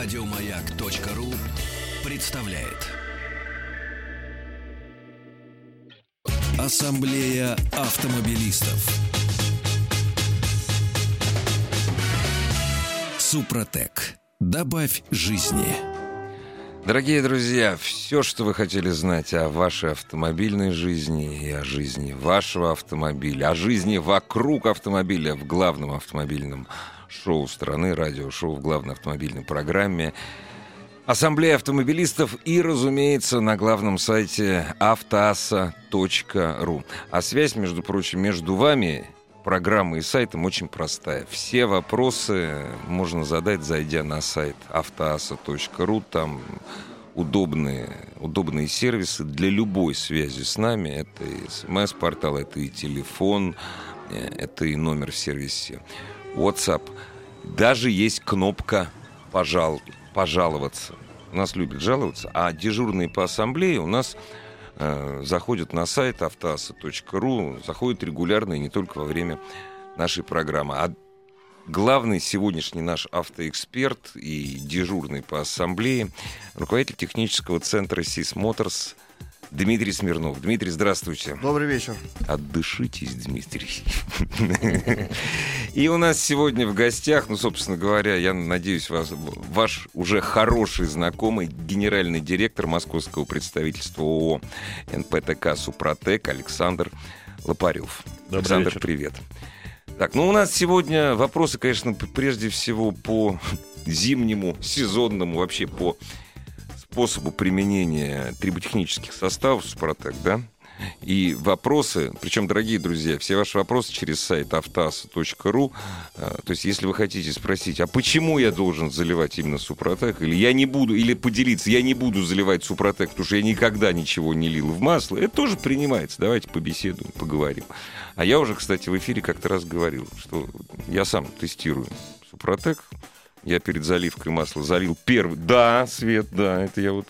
Радиомаяк.ру представляет. Ассамблея автомобилистов. Супротек. Добавь жизни. Дорогие друзья, все, что вы хотели знать о вашей автомобильной жизни и о жизни вашего автомобиля, о жизни вокруг автомобиля в главном автомобильном шоу страны, радиошоу в главной автомобильной программе, Ассамблея автомобилистов и, разумеется, на главном сайте автоаса.ру. А связь, между прочим, между вами программой и сайтом очень простая. Все вопросы можно задать, зайдя на сайт автоаса.ру. Там удобные, удобные сервисы для любой связи с нами. Это и смс-портал, это и телефон, э, это и номер в сервисе WhatsApp. Даже есть кнопка «Пожал», «Пожаловаться». Нас любят жаловаться, а дежурные по ассамблее у нас э, заходят на сайт автоаса.ру, заходят регулярно и не только во время нашей программы. А главный сегодняшний наш автоэксперт и дежурный по ассамблее, руководитель технического центра «Сис Моторс» Дмитрий Смирнов. Дмитрий, здравствуйте. Добрый вечер. Отдышитесь, Дмитрий. И у нас сегодня в гостях, ну, собственно говоря, я надеюсь, вас, ваш уже хороший знакомый, генеральный директор московского представительства ООО НПТК «Супротек» Александр Лопарев. Добрый Александр, вечер. привет. Так, ну у нас сегодня вопросы, конечно, прежде всего по зимнему, сезонному, вообще по способу применения триботехнических составов Супротек, да? И вопросы, причем, дорогие друзья, все ваши вопросы через сайт автоаса.ру. э, То есть, если вы хотите спросить, а почему я должен заливать именно Супротек, или я не буду, или поделиться, я не буду заливать Супротек, потому что я никогда ничего не лил в масло, это тоже принимается. Давайте побеседуем, поговорим. А я уже, кстати, в эфире как-то раз говорил, что я сам тестирую Супротек. Я перед заливкой масла залил первый... Да, Свет, да, это я вот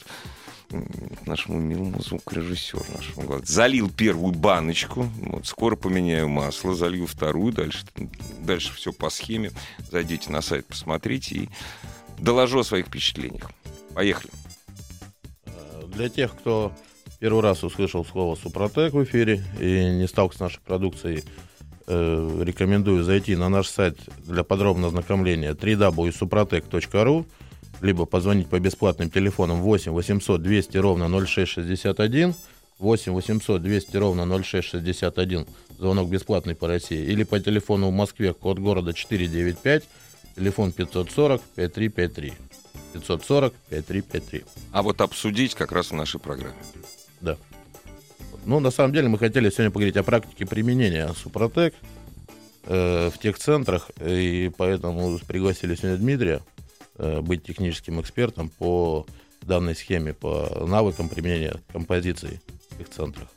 нашему милому звукорежиссеру нашему главному. Залил первую баночку, вот, скоро поменяю масло, залью вторую, дальше, дальше все по схеме. Зайдите на сайт, посмотрите и доложу о своих впечатлениях. Поехали. Для тех, кто первый раз услышал слово Супротек в эфире и не стал с нашей продукцией, э, рекомендую зайти на наш сайт для подробного ознакомления www.suprotec.ru либо позвонить по бесплатным телефонам 8 800 200 ровно 0661 8 800 200 ровно 0661 звонок бесплатный по России или по телефону в Москве код города 495 телефон 540 5353 540 5353 А вот обсудить как раз в нашей программе. Да. Ну, на самом деле, мы хотели сегодня поговорить о практике применения Супротек э, в тех центрах, и поэтому пригласили сегодня Дмитрия э, быть техническим экспертом по данной схеме, по навыкам применения композиций в их центрах.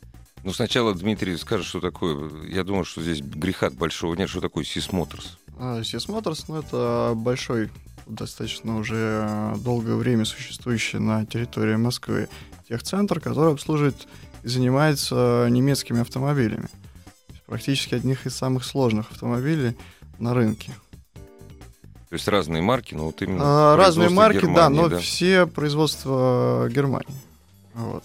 Ну, сначала Дмитрий скажет, что такое... Я думаю, что здесь греха большого нет. Что такое Сисмоторс? А, Сис Моторс, ну, это большой, достаточно уже долгое время существующий на территории Москвы техцентр, который обслуживает и занимается немецкими автомобилями. Практически одних из самых сложных автомобилей на рынке. То есть разные марки, но вот именно... А, Разные марки, да, Германии, но все производства Германии. Вот.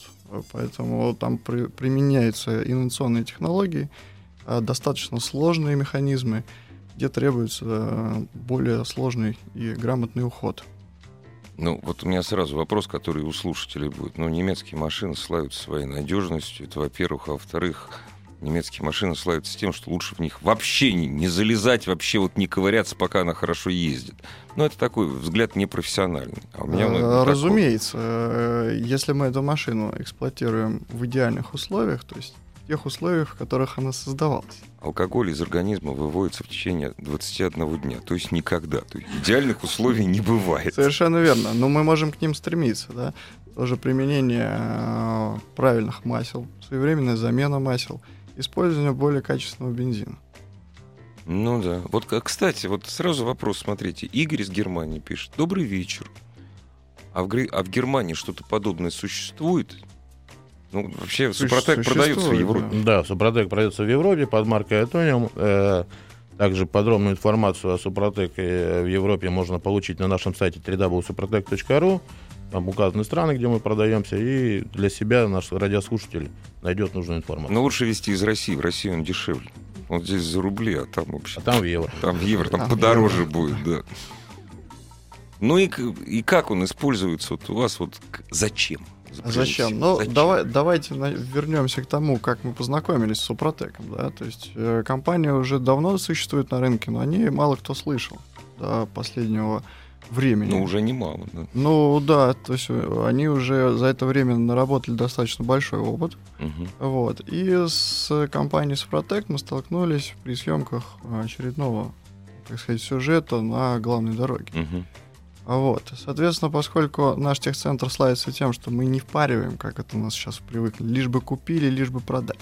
Поэтому там при- применяются инновационные технологии, достаточно сложные механизмы, где требуется э, более сложный и грамотный уход. Ну, вот у меня сразу вопрос, который у слушателей будет. Ну, немецкие машины славятся своей надежностью, это во-первых. А во-вторых, немецкие машины славятся тем, что лучше в них вообще не, не залезать, вообще вот не ковыряться, пока она хорошо ездит. Ну, это такой взгляд непрофессиональный. А у меня он Э, такой. Разумеется, э, если мы эту машину эксплуатируем в идеальных условиях, то есть тех условиях, в которых она создавалась. Алкоголь из организма выводится в течение 21 дня, то есть никогда. То есть идеальных условий не бывает. Совершенно верно. Но мы можем к ним стремиться, да. Тоже применение э, правильных масел, своевременная замена масел, использование более качественного бензина. Ну да. Вот, к- кстати, вот сразу вопрос, смотрите. Игорь из Германии пишет. Добрый вечер. А в, а в Германии что-то подобное существует? Ну, вообще, Супротек продается в Европе. Да, Супротек продается в Европе под маркой Атониум. Э, Также подробную информацию о Супротеке в Европе можно получить на нашем сайте www.suprotec.ru. Там указаны страны, где мы продаемся, и для себя наш радиослушатель найдет нужную информацию. Но лучше везти из России. В России он дешевле. Вот здесь за рубли, а там вообще... А там в евро. Там в евро, там А, подороже евро. будет, да. Ну и, и как он используется вот у вас? Вот к- зачем? А Зачем? Ну, давай, давайте на- вернемся к тому, как мы познакомились с Супротеком. Да? То есть э, компания уже давно существует на рынке, но о ней мало кто слышал до последнего времени. Ну, уже немало, да. Ну да, то есть э, они уже за это время наработали достаточно большой опыт. Мгм. Вот. И с компанией Супротек мы столкнулись при съемках очередного, так сказать, сюжета на главной дороге. Мгм. Вот. Соответственно, поскольку наш техцентр славится тем, что мы не впариваем, как это у нас сейчас привыкли, лишь бы купили, лишь бы продать.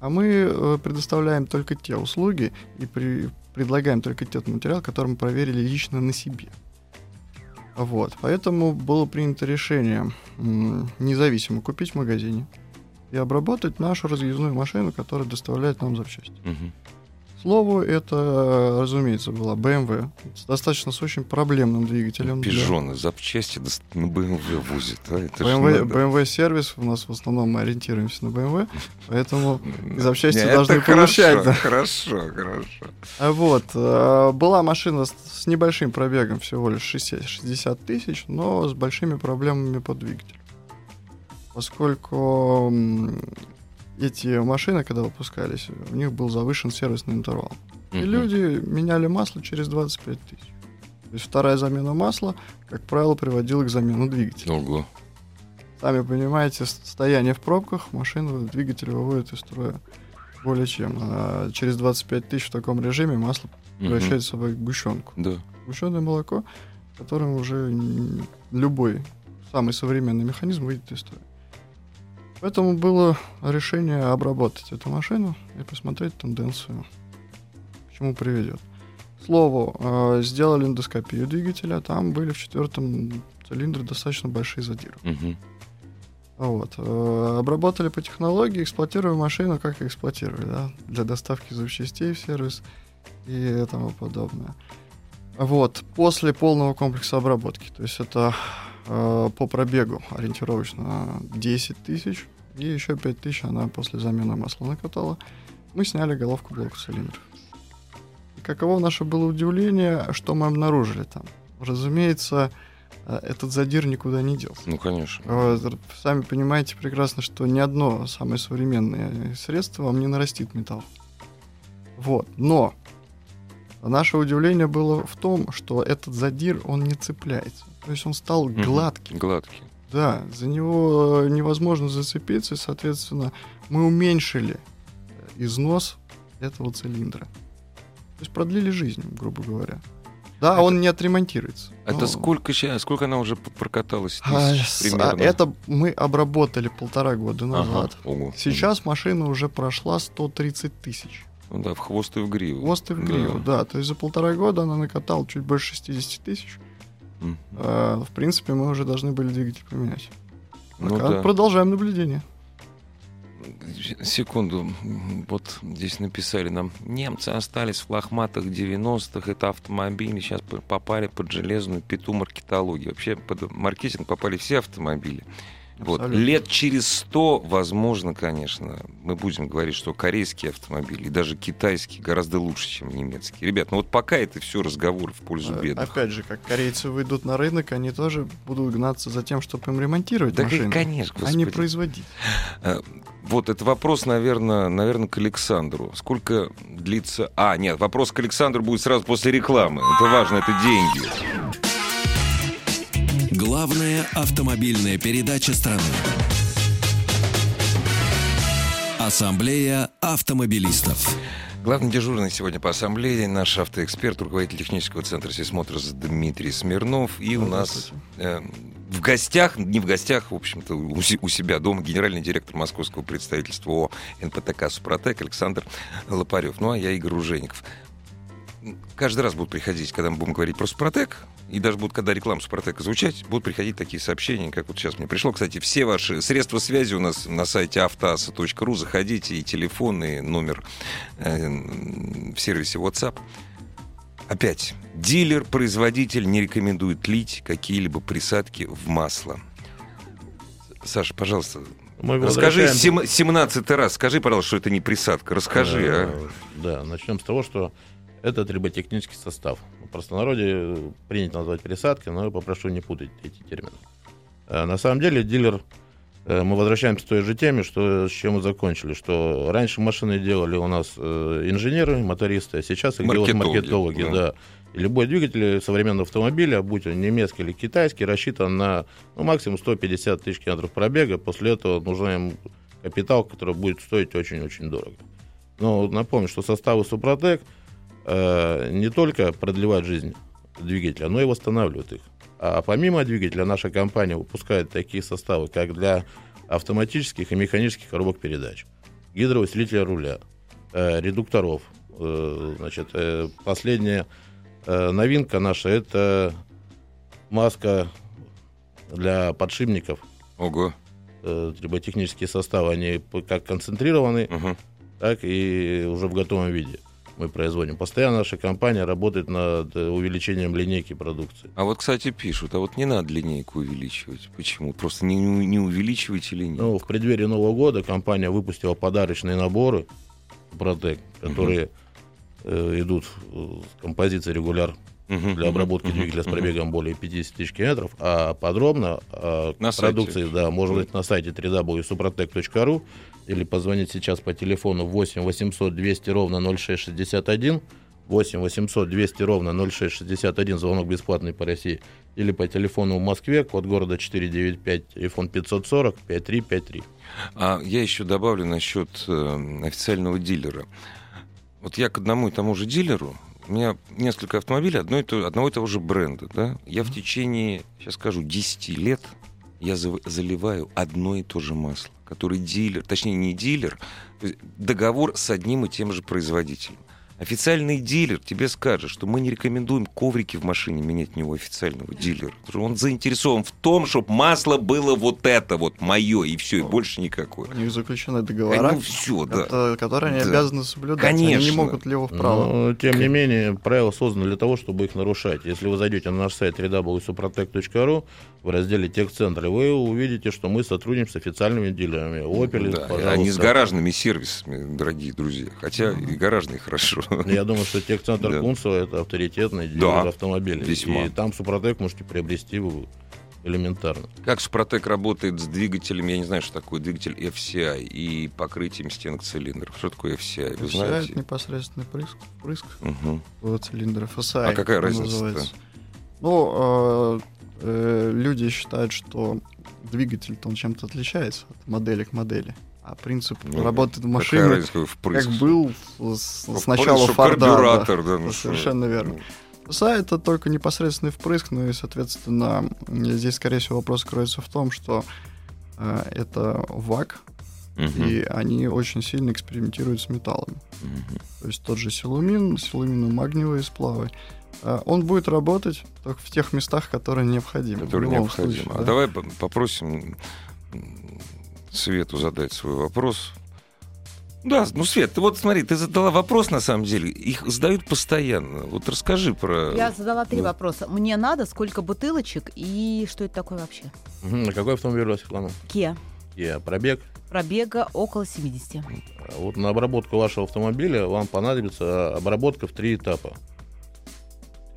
А мы э, предоставляем только те услуги и при- предлагаем только тот материал, который мы проверили лично на себе. Вот. Поэтому было принято решение независимо купить в магазине и обработать нашу разъездную машину, которая доставляет нам запчасти. Мгм. Слову, это, разумеется, была BMW с достаточно с очень проблемным двигателем. для- Пижоны, запчасти дос- на БМВ возят. а, это BMW. BMW сервис у нас в основном мы ориентируемся на BMW, поэтому запчасти должны получать. Хорошо, да. хорошо, хорошо. А Вот э, была машина с, небольшим пробегом, всего лишь 60, 60 тысяч, но с большими проблемами по двигателю, поскольку эти машины, когда выпускались, у них был завышен сервисный интервал. И люди меняли масло через 25 тысяч. То есть вторая замена масла, как правило, приводила к замену двигателя. Ого. Сами понимаете, стояние в пробках машину двигатель выводит из строя более чем. А через 25 тысяч в таком режиме масло превращает в собой гущенку. Да. Гущеное молоко, которым уже любой самый современный механизм выйдет из строя. Поэтому было решение обработать эту машину и посмотреть тенденцию, к чему приведет. К слову, э, сделали эндоскопию двигателя, там были в четвертом цилиндре достаточно большие задиры. Мгм. Вот. э, Обработали по технологии, эксплуатируя машину, как эксплуатировали, да, для доставки запчастей в сервис и тому подобное. Вот. После полного комплекса обработки, то есть это э, по пробегу ориентировочно 10 тысяч, и еще 5 тысяч она после замены масла накатала, мы сняли головку блока цилиндров. И каково наше было удивление, что мы обнаружили там. Разумеется, э, этот задир никуда не делся. Ну, конечно. Вот, р- Сами понимаете прекрасно, что ни одно самое современное средство вам не нарастит металл. Вот. Но наше удивление было в том, что этот задир, он не цепляется. То есть он стал Мгм. гладким. Гладкий. Да, за него э, невозможно зацепиться, и, соответственно, мы уменьшили э, износ этого цилиндра. То есть продлили жизнь, грубо говоря. Да, Это- он не отремонтируется. Это но- сколько сейчас, сколько она уже прокаталась? А, Тысяч с- примерно. а, Это мы обработали полтора года Ага, назад. ого. Сейчас машина уже прошла 130 тысяч. Ну да, в хвост и в гриву. Хвост и в гриву, да. То есть за полтора года она накатала чуть больше 60 тысяч. Мгм. А, в принципе, мы уже должны были двигатель поменять. Ну да. Продолжаем наблюдение. Секунду. Вот здесь написали нам, немцы остались в лохматых 90-х, это автомобили, сейчас попали под железную пету маркетологии. Вообще под маркетинг попали все автомобили. Вот. Лет через 100, возможно, конечно, мы будем говорить, что корейские автомобили и даже китайские гораздо лучше, чем немецкие. Ребят, ну вот пока это все разговоры в пользу А, бедных. Опять же, как корейцы выйдут на рынок, они тоже будут гнаться за тем, чтобы им ремонтировать Да, машину, конечно, а не господи. производить. Э, Вот, это вопрос, наверное, наверное, к Александру. Сколько длится... А, нет, вопрос к Александру будет сразу после рекламы. Это важно, это деньги. Главная автомобильная передача страны. Ассамблея автомобилистов. Главный дежурный сегодня по ассамблее наш автоэксперт, руководитель технического центра «Сисмотрос» Дмитрий Смирнов. И у нас э, в гостях, не в гостях, в общем-то, у, у себя дома генеральный директор московского представительства ООО НПТК «Супротек» Александр Лопарев. Ну, а я Игорь Ужеников. каждый раз будут приходить, когда мы будем говорить про Супротек, и даже будут, когда реклама Супротека звучать, будут приходить такие сообщения, как вот сейчас мне пришло. Кстати, все ваши средства связи у нас на сайте автоаса.ру. Заходите, и телефон, и номер э, в сервисе WhatsApp. Опять, дилер-производитель не рекомендует лить какие-либо присадки в масло. Саша, пожалуйста, Мы расскажи возвращаем- 17 раз, скажи, пожалуйста, что это не присадка. Расскажи, а. Э, Да, начнем с того, что это триботехнический состав. В простонародье э, принято назвать пересадкой, но я попрошу не путать эти термины. Э, На самом деле дилер, э, мы возвращаемся к той же теме, что, с чем мы закончили, что раньше машины делали у нас инженеры, мотористы, а сейчас их делают Маркетологи, маркетологи. да. Да. И любой двигатель современного автомобиля, будь он немецкий или китайский, рассчитан на ну, максимум 150 тысяч километров пробега. После этого нужен им капитал, который будет стоить очень-очень дорого. Но напомню, что составы Супротек э, не только продлевают жизнь двигателя, но и восстанавливают их. А помимо двигателя наша компания выпускает такие составы, как для автоматических и механических коробок передач, гидроусилителя руля, э, редукторов. Э, значит, э, последняя э, новинка наша это маска для подшипников. Ого. Э, триботехнические составы, они как концентрированы, Мгм. так и уже в готовом виде мы производим. Постоянно наша компания работает над э, увеличением линейки продукции. А вот, кстати, пишут, а вот не надо линейку увеличивать. Почему? Просто не, не, увеличивайте линейку. Ну, в преддверии Нового года компания выпустила подарочные наборы Протек, которые э, идут э, с композицией регуляр Мгм, для обработки мгм, двигателя с мгм. пробегом более 50 тысяч километров, а подробно о На сайте. продукции, да, можно найти на сайте www.suprotec.ru или позвонить сейчас по телефону 8 800 200 ровно 0661, 8 800 200 ровно 0661, звонок бесплатный по России, или по телефону в Москве, код города 495, телефон 540 5353. А я еще добавлю насчет э, официального дилера. Вот я к одному и тому же дилеру, у меня несколько автомобилей одно и то- одного и того же бренда, да, я в течение, сейчас скажу, 10 лет я заливаю одно и то же масло, который дилер, точнее не дилер, договор с одним и тем же производителем. Официальный дилер тебе скажет, что мы не рекомендуем коврики в машине менять не у официального дилера. Он заинтересован в том, чтобы масло было вот это вот мое, и все, и больше никакое. У них заключены договора, Ну все, да. это- которые они Да. обязаны соблюдать. Они Конечно. не могут влево вправо. Но, тем не менее, правила созданы для того, чтобы их нарушать. Если вы зайдете на наш сайт www.suprotec.ru в разделе техцентра, вы увидите, что мы сотрудничаем с официальными дилерами. Opel, Да, пожалуйста. а не с гаражными сервисами, дорогие друзья. Хотя и гаражные хорошо. Я думаю, что техцентр Да. Кунцево это авторитетный дилер Да, автомобилей. весьма. И там Супротек можете приобрести вы элементарно. Как Супротек работает с двигателем, я не знаю, что такое двигатель FCI и покрытием стенок цилиндров. Что такое FCI, вы знаете? это непосредственный прыск, прыск Мгм. в цилиндр FSI. А какая называется. Ну, э, э, люди считают, что двигатель-то он чем-то отличается от модели к модели. А принцип Ну, работы в машине разница, как был с, Ну, впрыск, что Форда. да. да, ну Это что. совершенно верно. FSI это только непосредственный впрыск, ну и, соответственно, здесь, скорее всего, вопрос кроется в том, что э, это ВАК, Мгм. и они очень сильно экспериментируют с металлами. Мгм. То есть тот же силумин, силумино-магниевые сплавы. А, Он будет работать только в тех местах, которые необходимы. Который в любом необходим. случае, А да. давай по- попросим Свету задать свой вопрос. Да, ну, Свет, ты вот смотри, ты задала вопрос, на самом деле. Их задают постоянно. Вот расскажи про... Я задала три Да. вопроса. Мне надо, сколько бутылочек и что это такое вообще? Мгм. А какой автомобиль у вас, Светлана? Kia. Я пробег. Пробега около 70. А Вот на обработку вашего автомобиля вам понадобится обработка в три этапа.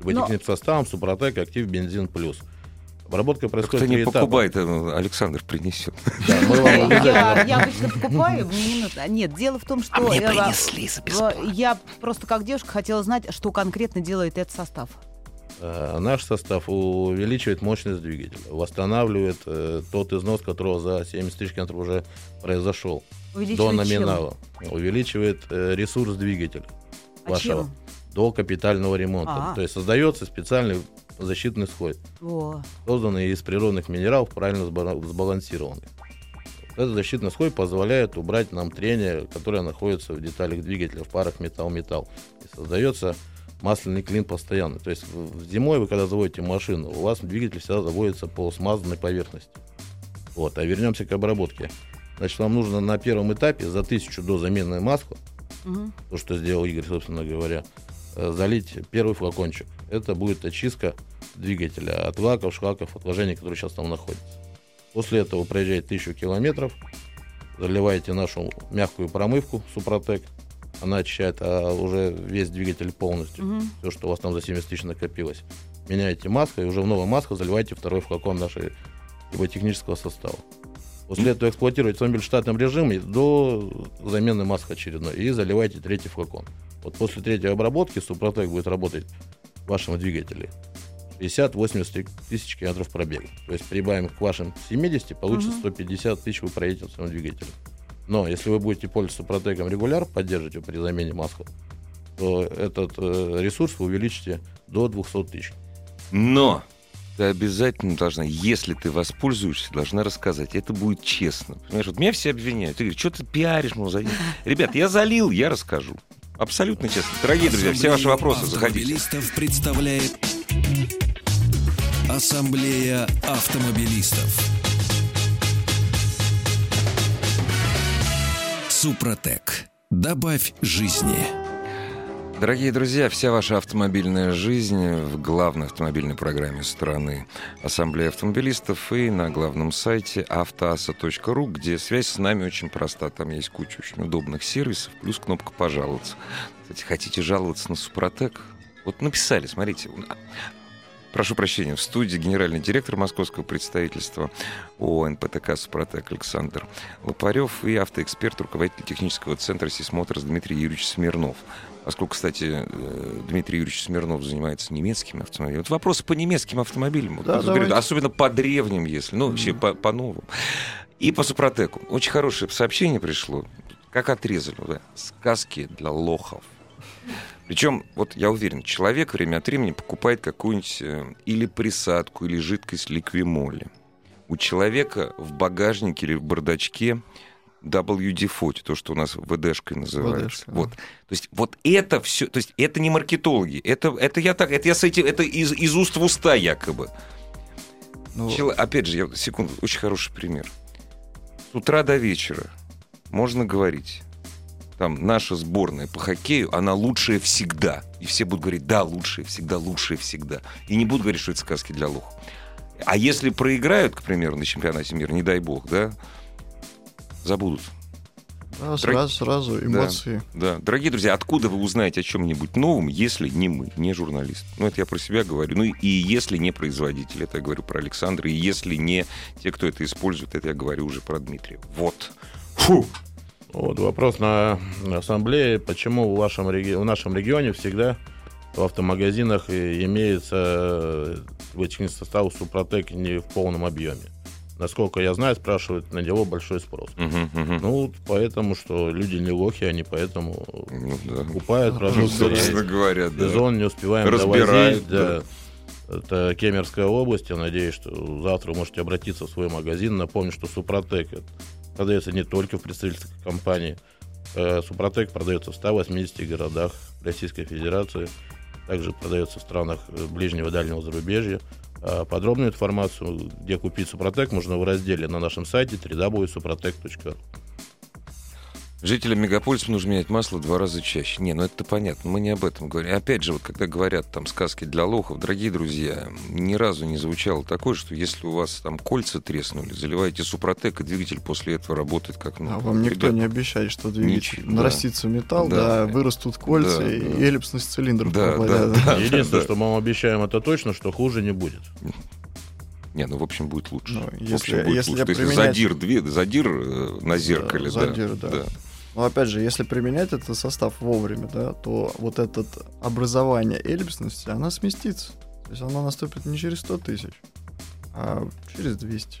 Триботехническим составом, Супротек, Актив, Бензин Плюс. Обработка происходит в не этапа. покупает, э, Александр принесет. Да, мы вам Я, я обычно покупаю, мне не нужно. Нет, дело в том, что я, в- я просто как девушка хотела знать, что конкретно делает этот состав. Э, Наш состав увеличивает мощность двигателя, восстанавливает э, тот износ, которого за 70 тысяч километров уже произошел, до Увеличивает номинала. Увеличивает э, ресурс двигателя чем? А вашего чем? до капитального ремонта. А. То есть создается специальный защитный слой, Во. созданный из природных минералов, правильно сбала- сбалансированный. Этот защитный слой позволяет убрать нам трение, которое находится в деталях двигателя, в парах металл-металл. И создается масляный клин постоянно. То есть зимой вы, когда заводите машину, у вас двигатель всегда заводится по смазанной поверхности. Вот, а вернемся к обработке. Значит, вам нужно на первом этапе за тысячу до замены масла, угу. то, что сделал Игорь, собственно говоря, э, залить первый флакончик. Это будет очистка двигателя от лаков, шлаков, отложений, которые сейчас там находятся. После этого проезжаете тысячу километров, заливаете нашу мягкую промывку Супротек, она очищает а уже весь двигатель полностью, угу. все, что у вас там за 70 тысяч накопилось. Меняете маску, и уже в новую маску заливаете второй флакон нашей его технического состава. После этого эксплуатируете автомобиль в штатном режиме до замены маск очередной и заливаете третий флакон. Вот после третьей обработки Супротек будет работать в вашем двигателе 50-80 тысяч километров пробега. То есть прибавим к вашим 70, получится 150 тысяч вы проедете в своем двигателе. Но если вы будете пользоваться протеком регуляр, поддерживать его при замене масла, то этот э, ресурс вы увеличите до 200 тысяч. Но ты обязательно должна, если ты воспользуешься, должна рассказать. Это будет честно. Понимаешь, вот меня все обвиняют. Ты говоришь, что ты пиаришь, мол, залил. Ребят, я залил, я расскажу. Абсолютно честно. Дорогие друзья, все ваши вопросы заходите. представляет Ассамблея автомобилистов. Супротек. Добавь жизни. Дорогие друзья, вся ваша автомобильная жизнь в главной автомобильной программе страны Ассамблея автомобилистов и на главном сайте автоаса.ру, где связь с нами очень проста. Там есть куча очень удобных сервисов, плюс кнопка «Пожаловаться». Кстати, хотите жаловаться на Супротек? Вот написали, смотрите, Прошу прощения, в студии генеральный директор московского представительства ООО «НПТК Супротек» Александр Лопарев и автоэксперт, руководитель технического центра «Сисмоторс» Дмитрий Юрьевич Смирнов. Поскольку, кстати, э, Дмитрий Юрьевич Смирнов занимается немецкими автомобилями. Вот вопросы по немецким автомобилям, да, говорю, особенно по древним, если, ну, вообще по, по новым. И по Супротеку. Очень хорошее сообщение пришло. Как отрезали, да? Сказки для лохов. Причем, вот я уверен, человек время от времени покупает какую-нибудь э, или присадку, или жидкость ликвимоли. У человека в багажнике или в бардачке WD-40, то, что у нас ВДшкой называется. ВДшка, вот. То есть вот это все, то есть это не маркетологи, это, это я так, это я с этим, это из, из уст в уста якобы. Ну... Чело, опять же, я, секунду, очень хороший пример. С утра до вечера можно говорить там наша сборная по хоккею, она лучшая всегда. И все будут говорить, да, лучшая всегда, лучшая всегда. И не будут говорить, что это сказки для лох. А если проиграют, к примеру, на чемпионате мира, не дай бог, да, забудут. Да, Дорог... сразу, сразу эмоции. Да, да. Дорогие друзья, откуда вы узнаете о чем-нибудь новом, если не мы, не журналист? Ну, это я про себя говорю. Ну, и если не производитель, это я говорю про Александра. И если не те, кто это использует, это я говорю уже про Дмитрия. Вот. Фу! Вот вопрос на ассамблее, почему в, вашем, в нашем регионе всегда в автомагазинах имеется вытекненный э, состав Супротек не в полном объеме. Насколько я знаю, спрашивают на него большой спрос. Uh-huh, uh-huh. Ну, поэтому, что люди не лохи, они поэтому ну, да. покупают продукты. Собственно говоря, да. Сезон не успеваем Разбирают, довозить. Да. Да. Это Кемерская область. Я надеюсь, что завтра вы можете обратиться в свой магазин. Напомню, что Супротек продается не только в представительствах компании. Э, Супротек продается в 180 городах Российской Федерации. Также продается в странах э, ближнего и дальнего зарубежья. А подробную информацию, где купить Супротек, можно в разделе на нашем сайте www.suprotec.ru. Жителям мегаполиса нужно менять масло два раза чаще. Не, ну это понятно, мы не об этом говорим. Опять же, вот когда говорят там сказки для лохов, дорогие друзья, ни разу не звучало такое, что если у вас там кольца треснули, заливаете супротек, и двигатель после этого работает как ну. А вам никто ребят, не обещает, что двигатель ничего, нарастится да, металл, да, да, вырастут кольца да, и да. эллипсность цилиндров да, да, да, Единственное, да. что мы вам обещаем, это точно, что хуже не будет. Не, ну в общем будет лучше. Ну, если, в общем, будет если лучше. применять... есть задир, две, задир э, на зеркале, да. Задир, да. да. Но опять же, если применять этот состав вовремя, да, то вот это образование эллипсности, она сместится. То есть она наступит не через 100 тысяч, а через 200.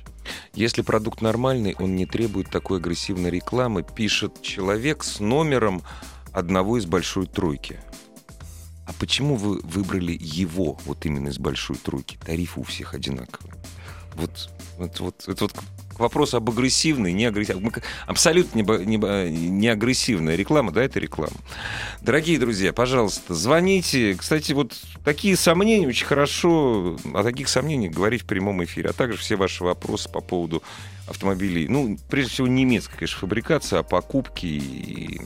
Если продукт нормальный, он не требует такой агрессивной рекламы, пишет человек с номером одного из большой тройки. А почему вы выбрали его вот именно из большой тройки? Тарифы у всех одинаковые. Вот, вот, вот, это вот вопросу об агрессивной, не агрессивной. Абсолютно не, не, не агрессивная реклама, да, это реклама. Дорогие друзья, пожалуйста, звоните. Кстати, вот такие сомнения очень хорошо о таких сомнениях говорить в прямом эфире, а также все ваши вопросы по поводу автомобилей. Ну, прежде всего, немецкая, конечно, фабрикация, о покупке,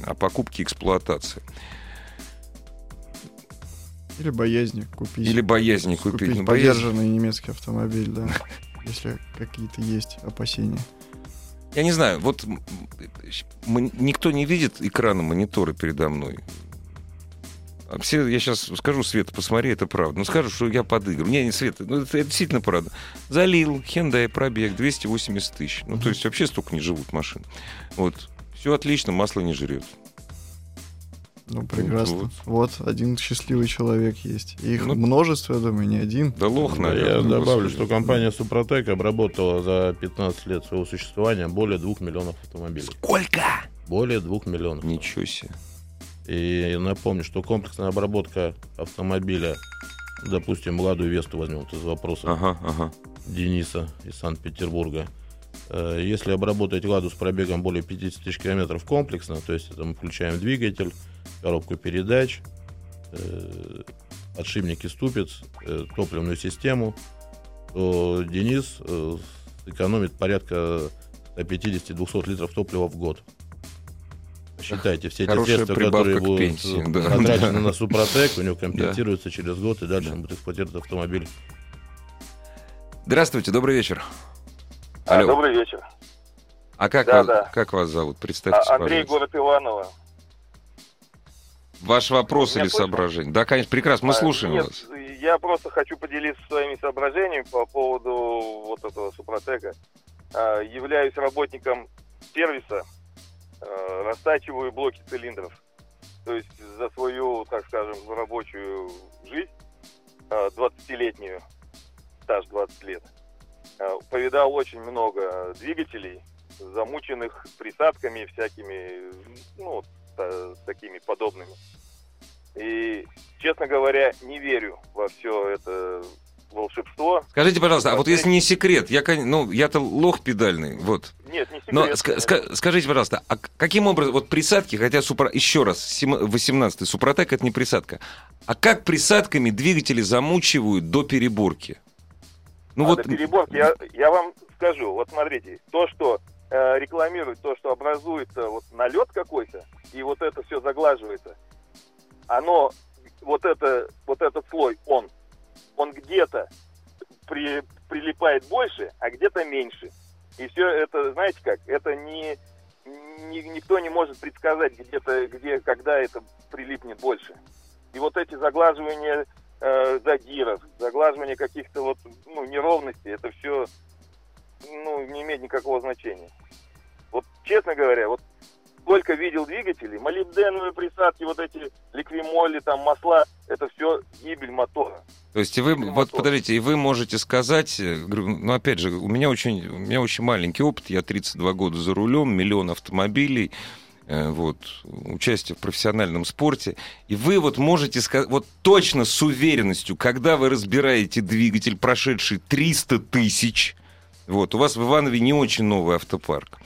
о покупке и эксплуатации. Или боязни купить. Или боязни купить. Купить ну, подержанный боязнь... немецкий автомобиль, да. Если какие-то есть опасения. Я не знаю, вот никто не видит экрана монитора передо мной. А все, я сейчас скажу, Света, посмотри, это правда. Ну, скажу, что я подыгрываю. Не, не, Света, ну, это, это действительно правда. Залил, Hyundai пробег, 280 тысяч. Ну, mm-hmm. то есть вообще столько не живут машин. Вот. Все отлично, масло не жрет. Ну, прекрасно. Вот, вот. вот один счастливый человек есть. Их ну, множество, я думаю, не один. Да лох, наверное. Я добавлю, что компания Супротек обработала за 15 лет своего существования более 2 миллионов автомобилей. Сколько? Более 2 миллионов. Ничего себе. И напомню, что комплексная обработка автомобиля, допустим, Ладу Весту возьмем вот из вопроса ага, ага. Дениса из Санкт-Петербурга. Э, если обработать Ладу с пробегом более 50 тысяч километров комплексно, то есть это мы включаем двигатель, коробку передач, э, подшипники ступиц, э, топливную систему, то Денис экономит порядка 150-200 литров топлива в год. Считайте, все эти средства, которые будут пенсии, да, потрачены на Супротек, у него компенсируются да. через год, и дальше да. он будет эксплуатировать автомобиль. Здравствуйте, добрый вечер. А, Алло. добрый вечер. А как, да, вас, да. как вас зовут? Представьте, а, Андрей, пожалуйста. город Иваново. Ваш вопрос или соображение? Да, конечно, прекрасно, мы а, слушаем нет, вас. Я просто хочу поделиться своими соображениями по поводу вот этого Супротека. А, являюсь работником сервиса, а, растачиваю блоки цилиндров. То есть за свою, так скажем, рабочую жизнь, 20-летнюю, стаж 20 лет, повидал очень много двигателей, замученных присадками всякими, ну, такими подобными. И, честно говоря, не верю во все это волшебство. Скажите, пожалуйста, а вот если не секрет, я, ну, я-то лох педальный, вот. Нет, не секрет. Но ска- ска- скажите, пожалуйста, а каким образом, вот присадки, хотя супра... еще раз, 18-й Супротек это не присадка, а как присадками двигатели замучивают до переборки? Ну а вот... Переборки, я, я вам скажу, вот смотрите, то, что э, рекламирует, то, что образуется вот налет какой-то, и вот это все заглаживается, оно, вот, это, вот этот слой, он, он где-то при, прилипает больше, а где-то меньше. И все это, знаете как, это не, не, никто не может предсказать где-то, где, когда это прилипнет больше. И вот эти заглаживания э, задиров, заглаживание каких-то вот ну, неровностей, это все ну, не имеет никакого значения. Вот честно говоря, вот сколько видел двигателей, молибденовые присадки, вот эти ликвимоли, там масла, это все гибель мотора. То есть и вы, гибель вот мотора. подождите, и вы можете сказать, э, ну опять же, у меня очень, у меня очень маленький опыт, я 32 года за рулем, миллион автомобилей, вот, участие в профессиональном спорте, и вы вот можете сказать, вот точно с уверенностью, когда вы разбираете двигатель, прошедший 300 тысяч, вот, у вас в Иванове не очень новый автопарк,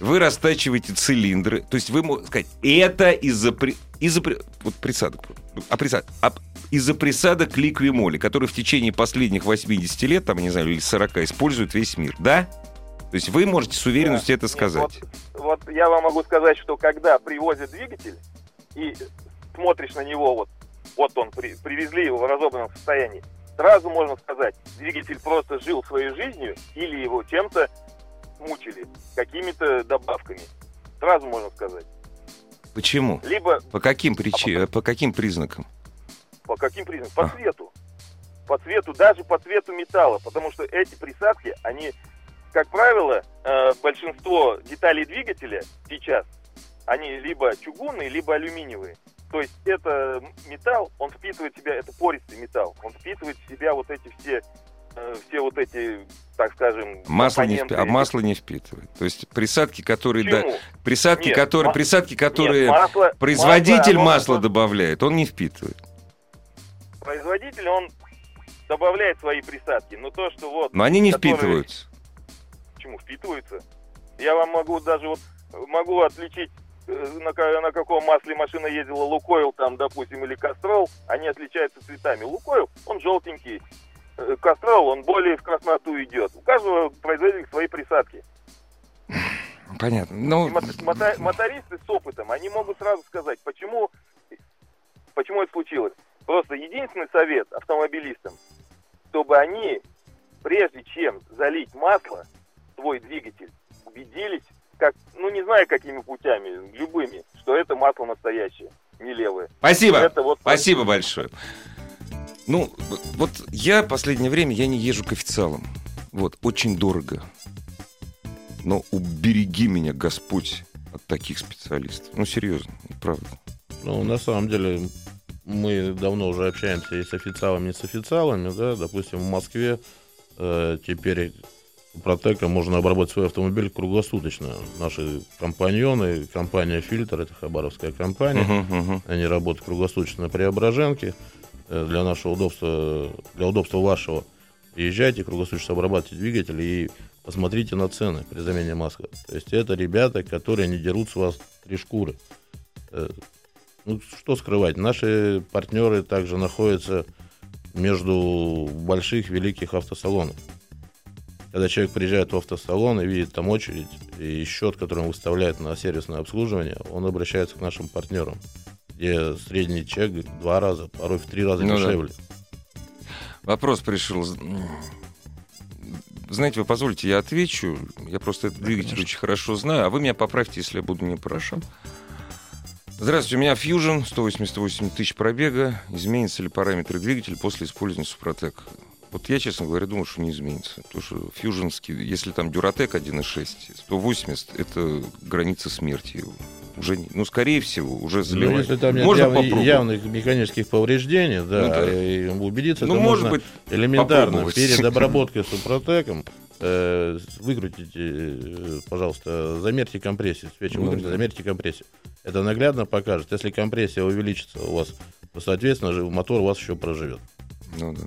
вы растачиваете цилиндры, то есть вы можете сказать, это из-за из-за вот присадок, а присадок, а из-за присадок ликвимоли, который в течение последних 80 лет, там, не знаю, или 40, использует весь мир, да? То есть вы можете с уверенностью да. это сказать. Вот, вот я вам могу сказать, что когда привозят двигатель и смотришь на него, вот, вот он, при, привезли его в разобранном состоянии, сразу можно сказать, двигатель просто жил своей жизнью или его чем-то мучили какими-то добавками. Сразу можно сказать. Почему? Либо... По каким причинам, а по... по каким признакам? По каким признакам? По а. цвету. По цвету, даже по цвету металла. Потому что эти присадки, они, как правило, э, большинство деталей двигателя сейчас, они либо чугунные, либо алюминиевые. То есть это металл, он впитывает в себя, это пористый металл, он впитывает в себя вот эти все Э, все вот эти, так скажем, масло не, впи... а масло не впитывает. То есть присадки, которые, да, присадки, нет, которые, ма... присадки, которые нет, масло, производитель масло, масла добавляет, он не впитывает. Производитель он добавляет свои присадки, но то, что вот. Но они не которые... впитываются. Почему? Впитываются. Я вам могу даже вот могу отличить э, на, на каком масле машина ездила, Лукойл там, допустим, или Кастрол, они отличаются цветами. Лукойл, он желтенький, э, Кастрол, он более в красноту идет. У каждого производителя свои присадки. Понятно. Ну... Мото- мотористы с опытом, они могут сразу сказать, почему, почему это случилось. Просто единственный совет автомобилистам, чтобы они, прежде чем залить масло свой двигатель, убедились, как, ну не знаю какими путями, любыми, что это масло настоящее, не левое. Спасибо. Это вот... Спасибо большое. Ну, вот я в последнее время я не езжу к официалам. Вот, очень дорого. Но убереги меня, Господь, от таких специалистов. Ну, серьезно, правда. Ну, на самом деле, мы давно уже общаемся и с официалами, и с официалами, да, допустим, в Москве э, теперь Протека можно обработать свой автомобиль круглосуточно. Наши компаньоны, компания «Фильтр», это хабаровская компания, uh-huh, uh-huh. они работают круглосуточно на Преображенке. Э, для нашего удобства, для удобства вашего, езжайте, круглосуточно обрабатывайте двигатель и посмотрите на цены при замене масла. То есть это ребята, которые не дерут с вас три шкуры. Э, ну, что скрывать, наши партнеры также находятся между больших великих автосалонов. Когда человек приезжает в автосалон и видит там очередь и счет, который он выставляет на сервисное обслуживание, он обращается к нашим партнерам, где средний чек два раза, порой в три раза ну, дешевле. Да. Вопрос пришел. Знаете, вы позволите, я отвечу. Я просто этот двигатель Конечно. очень хорошо знаю, а вы меня поправьте, если я буду не прав. Здравствуйте, у меня Fusion, 188 тысяч пробега. Изменятся ли параметры двигателя после использования Супротек? Вот я, честно говоря, думаю, что не изменится. Потому что фьюженский, если там Дюратек 1.6, 180 это граница смерти. Уже, ну, скорее всего, уже заливать. Ну, если там нет можно яв, явных механических повреждений, да, ну, да. И убедиться, ну, это может можно быть, элементарно перед обработкой супротеком э, выкрутите, э, пожалуйста, замерьте компрессию, свечи ну, выкрутите, да. замерьте компрессию. Это наглядно покажет. Если компрессия увеличится у вас, то, соответственно, мотор у вас еще проживет. Ну да.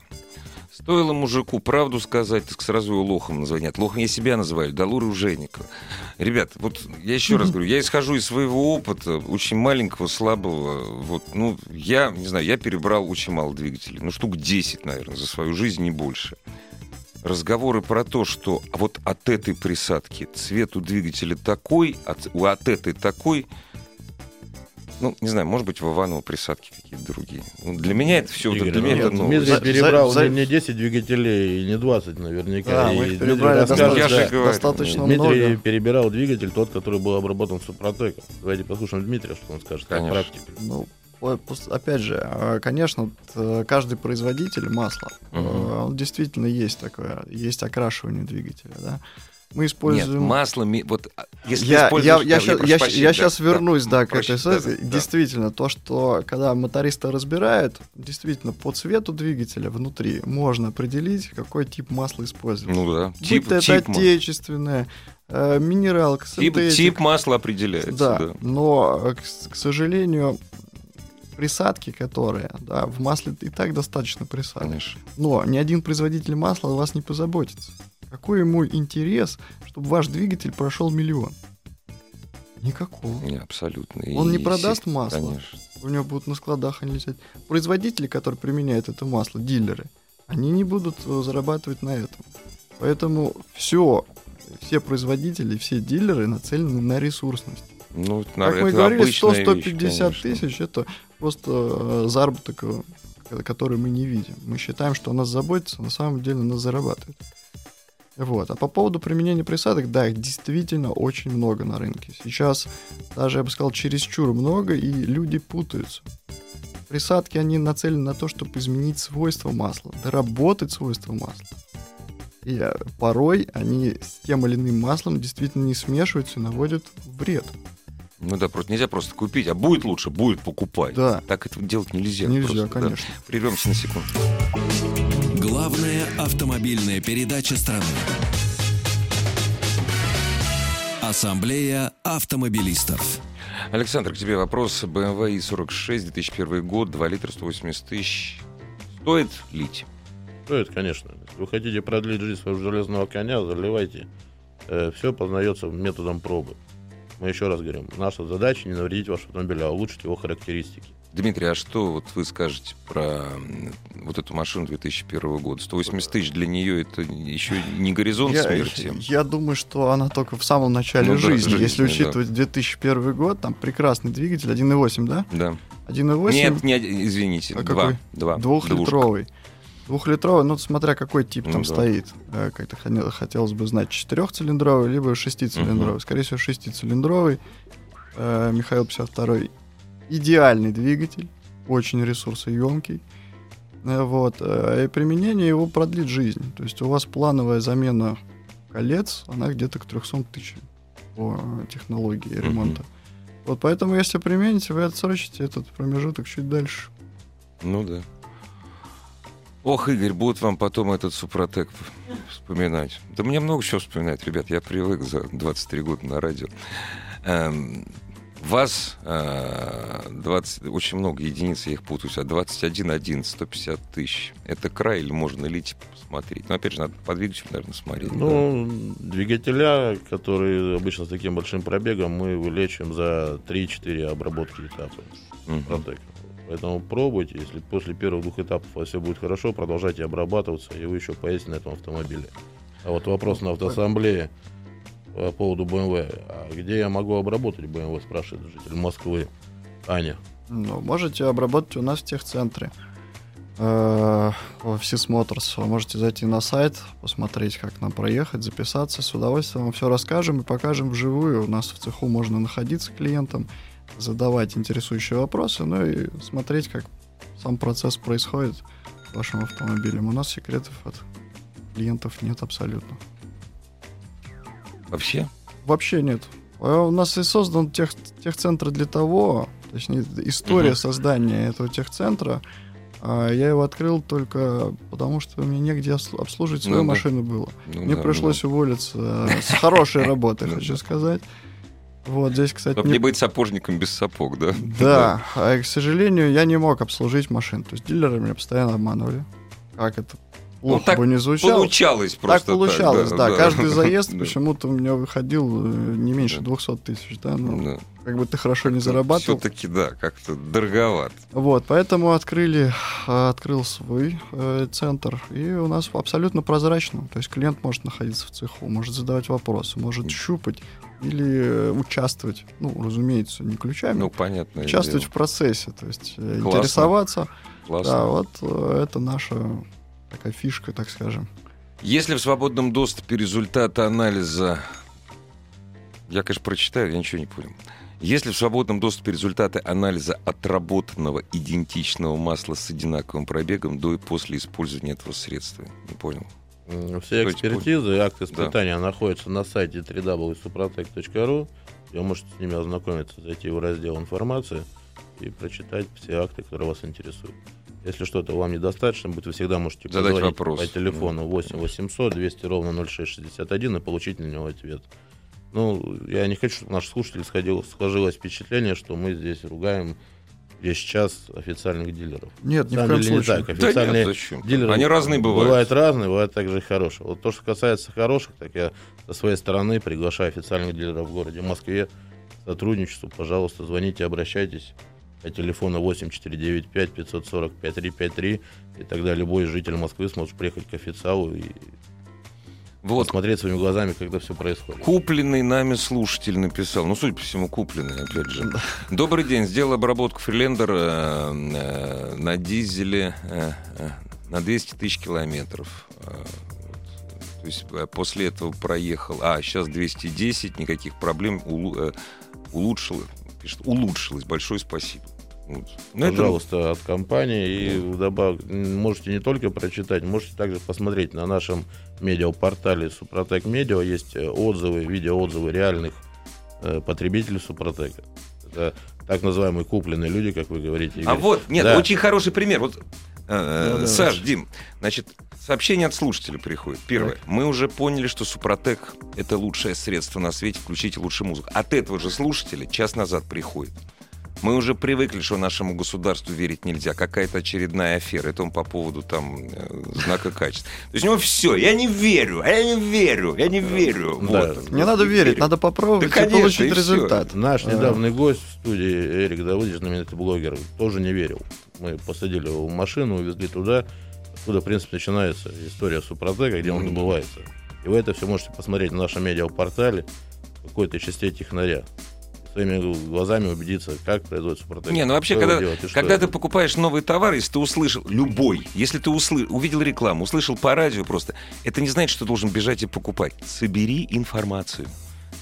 Стоило мужику правду сказать, так сразу его лохом назвонят. Лохом я себя называю, Далуру Женикова. Ребят, вот я еще раз говорю, я исхожу из своего опыта, очень маленького, слабого. Вот, ну, я, не знаю, я перебрал очень мало двигателей. Ну, штук 10, наверное, за свою жизнь, не больше. Разговоры про то, что вот от этой присадки цвет у двигателя такой, от, от этой такой, ну, не знаю, может быть, в Иваново присадки какие-то другие. Ну, для меня это все, Игорь, для меня это новость. Дмитрий перебрал за, за... не 10 двигателей, не 20 наверняка. А, мы их перебрали достаточно, да, достаточно Дмитрий много. Дмитрий перебирал двигатель, тот, который был обработан супротеком. Давайте послушаем Дмитрия, что он скажет Конечно. практике. Ну, опять же, а, конечно, каждый производитель масла, угу. он действительно есть такое, есть окрашивание двигателя, да мы используем... Нет, масло, вот а, если я, я, я, я, я, я, сейчас вернусь, да, да к этой ситуации. Да, действительно, то, что когда моториста разбирают, действительно, по цвету двигателя внутри можно определить, какой тип масла использовать. Ну да, тип, Будь это отечественное, э, минералка, тип, тип масла определяется. Да, да. но, э, к, к сожалению, присадки, которые, да, в масле и так достаточно присадок. Конечно. Но ни один производитель масла о вас не позаботится. Какой ему интерес, чтобы ваш двигатель прошел миллион? Никакого. Не, абсолютно. Он и не продаст си... масло. Конечно. У него будут на складах они лететь. Производители, которые применяют это масло, дилеры, они не будут э, зарабатывать на этом. Поэтому все, все производители, все дилеры нацелены на ресурсность. Ну, как мы говорили, 100-150 тысяч это просто э, заработок, э, который мы не видим. Мы считаем, что о нас заботится, на самом деле нас зарабатывает. Вот. А по поводу применения присадок, да, их действительно очень много на рынке. Сейчас даже, я бы сказал, чересчур много, и люди путаются. Присадки, они нацелены на то, чтобы изменить свойства масла, доработать свойства масла. И э, порой они с тем или иным маслом действительно не смешиваются и наводят вред. Ну да, просто нельзя просто купить, а будет лучше, будет покупать. Да. Так это делать нельзя. Нельзя, просто, конечно. Да. Прервемся на секунду. Главная автомобильная передача страны. Ассамблея автомобилистов. Александр, к тебе вопрос. BMW i46, 2001 год, 2 литра, 180 тысяч. Стоит лить? Стоит, конечно. Если вы хотите продлить жизнь своего железного коня, заливайте э, все познается методом пробы. Мы еще раз говорим, наша задача не навредить вашему автомобилю, а улучшить его характеристики. Дмитрий, а что вот вы скажете про вот эту машину 2001 года? 180 тысяч для нее это еще не горизонт я, смерти? Я думаю, что она только в самом начале ну, жизни. Да, Если учитывать да. 2001 год, там прекрасный двигатель, 1.8, да? Да. 1.8? Нет, не, извините, а 2. Какой? 2. Двухлитровый. Двухлитровый, ну, смотря какой тип ну, там да. стоит. Э, как-то хотелось бы знать, четырехцилиндровый, либо шестицилиндровый. Угу. Скорее всего, шестицилиндровый. Э, Михаил 52 идеальный двигатель, очень ресурсоемкий. Э, вот. И применение его продлит жизнь. То есть у вас плановая замена колец, она где-то к 300 тысячам по технологии ремонта. Mm-hmm. Вот поэтому, если примените, вы отсрочите этот промежуток чуть дальше. Ну да. Ох, Игорь, будут вам потом этот Супротек вспоминать. Да мне много чего вспоминать, ребят. Я привык за 23 года на радио. Эм, вас э, 20, очень много единиц, я их путаюсь, а 21 1 150 тысяч. Это край или можно ли типа, посмотреть? Но опять же, надо по двигателю, наверное, смотреть. Ну, да. двигателя, которые обычно с таким большим пробегом, мы вылечим за 3-4 обработки этапа. Угу. Поэтому пробуйте, если после первых двух этапов у вас все будет хорошо, продолжайте обрабатываться, и вы еще поедете на этом автомобиле. А вот вопрос на автоассамблее по поводу BMW. А где я могу обработать BMW, спрашивает житель Москвы. Аня. Ну, можете обработать у нас в техцентре. Э, в Сис. Вы можете зайти на сайт, посмотреть, как нам проехать, записаться. С удовольствием вам все расскажем и покажем вживую. У нас в цеху можно находиться клиентам задавать интересующие вопросы, ну и смотреть, как сам процесс происходит вашим автомобилем. У нас секретов от клиентов нет абсолютно. Вообще? Вообще нет. А у нас и создан тех, техцентр для того, точнее, история угу. создания этого техцентра, а я его открыл только потому, что мне негде обслуживать свою ну, машину было. Ну, мне да, пришлось да. уволиться с хорошей работы, хочу сказать. Вот здесь, кстати... Чтобы не... не быть сапожником без сапог, да? Да, а, к сожалению, я не мог обслужить машину. То есть дилеры меня постоянно обманывали. Как это ну, плохо ну, так бы не звучало. получалось просто. Так получалось, так, да, да, да. Каждый заезд почему-то у меня выходил э, не меньше да. 200 тысяч, да, ну, да. как бы ты хорошо не зарабатывал. Все-таки, да, как-то дороговато. Вот, поэтому открыли, э, открыл свой э, центр, и у нас абсолютно прозрачно. То есть клиент может находиться в цеху, может задавать вопросы, может щупать, или участвовать, ну, разумеется, не ключами, ну, понятно, участвовать дело. в процессе, то есть э, Классно. интересоваться. Классно. Да, вот э, это наша такая фишка, так скажем. Если в свободном доступе результаты анализа... Я, конечно, прочитаю, я ничего не понял. Если в свободном доступе результаты анализа отработанного идентичного масла с одинаковым пробегом до и после использования этого средства. Не понял. Все экспертизы и акты испытания да. находятся на сайте www.suprotec.ru. Вы можете с ними ознакомиться, зайти в раздел информации и прочитать все акты, которые вас интересуют. Если что-то вам недостаточно будет, вы всегда можете Задать вопрос. по телефону 8 800 200 ровно 0661 и получить на него ответ. Ну, я не хочу, чтобы наш слушатель сходил, сложилось впечатление, что мы здесь ругаем есть сейчас официальных дилеров. Нет, ни в коем случае. Не так. Официальные да нет, дилеры Они разные бывают. Бывают разные, бывают также и хорошие. Вот то, что касается хороших, так я со своей стороны приглашаю официальных дилеров в городе Москве к сотрудничеству. Пожалуйста, звоните, обращайтесь по телефону 8495 545 353, и тогда любой житель Москвы сможет приехать к официалу и вот. посмотреть своими глазами, когда все происходит. Купленный нами слушатель написал, ну, судя по всему, купленный, опять же. Добрый день, сделал обработку фрилендера э, на дизеле э, э, на 200 тысяч километров. Э, то есть э, после этого проехал, а сейчас 210, никаких проблем, улу, э, улучшилось, пишет, улучшилось, большое спасибо. Вот. Ну, Пожалуйста, это... от компании. И вдобавок можете не только прочитать, можете также посмотреть на нашем медиапортале Супротек Медиа. Есть э, отзывы, видеоотзывы реальных э, потребителей Супротека. Это так называемые купленные люди, как вы говорите. А Игорь. А вот, нет, да. очень хороший пример. Вот, э, да, Саш, да. Дим, значит, сообщение от слушателя приходит. Первое. Так. Мы уже поняли, что Супротек — это лучшее средство на свете, включите лучше музыку. От этого же слушателя час назад приходит. Мы уже привыкли, что нашему государству верить нельзя. Какая-то очередная афера. Это он по поводу там э, знака качества. То есть у него все. Я не верю, я не верю, я не верю. Да. Вот. Не надо верить, верю. надо попробовать да, конечно, и получить и результат. Все. Наш недавний гость в студии Эрик Давыдович, знаменитый блогер, тоже не верил. Мы посадили его в машину, увезли туда, откуда, в принципе, начинается история Супротека, где он добывается. И вы это все можете посмотреть на нашем медиапортале какой-то частей технаря своими глазами убедиться, как производится Супротек. Не, ну вообще, когда, делать, когда ты покупаешь новый товар, если ты услышал, любой, если ты услы, увидел рекламу, услышал по радио просто, это не значит, что ты должен бежать и покупать. Собери информацию.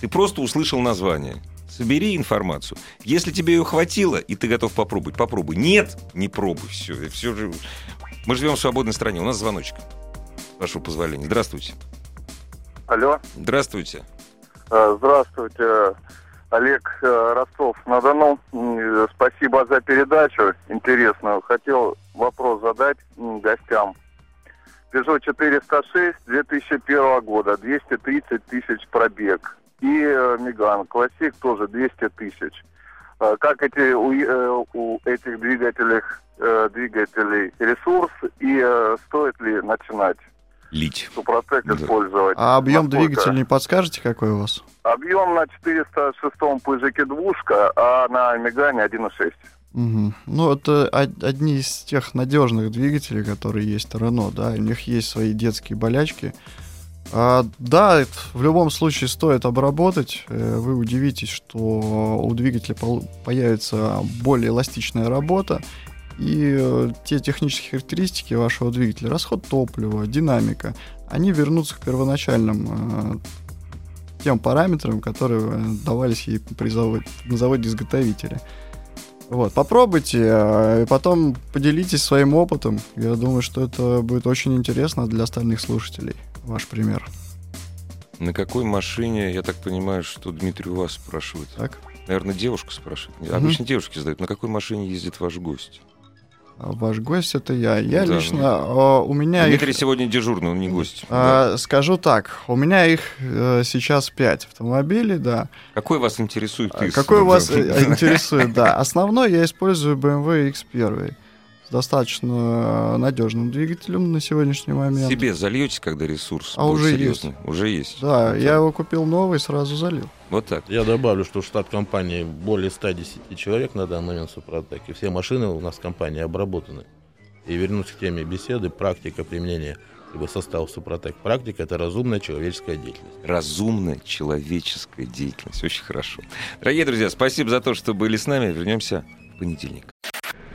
Ты просто услышал название. Собери информацию. Если тебе ее хватило, и ты готов попробовать, попробуй. Нет, не пробуй. Все, все же... Мы живем в свободной стране. У нас звоночек. Прошу позволения. Здравствуйте. Алло. Здравствуйте. Э, здравствуйте. Олег э, Ростов-на-Дону. Спасибо за передачу интересную. Хотел вопрос задать гостям. Peugeot 406 2001 года, 230 тысяч пробег. И Меган э, Классик тоже 200 тысяч. Э, как эти, у, у этих двигателей, двигателей ресурс и стоит ли начинать лить. Супротек да. использовать. А объем Насколько? двигателя не подскажете, какой у вас? Объем на 406-м пыжике двушка, а на Мегане 1.6. Угу. Ну, это одни из тех надежных двигателей, которые есть в Рено, да, у них есть свои детские болячки. А, да, в любом случае стоит обработать. Э, вы удивитесь, что у двигателя появится более эластичная работа, и э, те технические характеристики вашего двигателя, расход топлива, динамика, они вернутся к первоначальным э, тем параметрам, которые э, давались ей при заводе, на заводе изготовителя. Вот, попробуйте, и потом поделитесь своим опытом. Я думаю, что это будет очень интересно для остальных слушателей, ваш пример. На какой машине, я так понимаю, что Дмитрий у вас спрашивает? Так. Наверное, девушка спрашивает. Обычно угу. девушки задают, на какой машине ездит ваш гость? А ваш гость это я. Я да, лично а, у меня Дмитрий их, сегодня дежурный, он не гость. А, да. Скажу так, у меня их а, сейчас пять автомобилей, да. Какой вас интересует? А, какой вас э, интересует, да. Основной я использую BMW X1 с достаточно надежным двигателем на сегодняшний момент. Себе зальете, когда ресурс? А уже серьезный? есть. Уже есть. Да, вот я его купил новый, сразу залил. Вот так. Я добавлю, что штат компании более 110 человек на данный момент в Супротек, и все машины у нас в компании обработаны. И вернусь к теме беседы, практика применения либо состава Супротек. Практика – это разумная человеческая деятельность. Разумная человеческая деятельность. Очень хорошо. Дорогие друзья, спасибо за то, что были с нами. Вернемся в понедельник.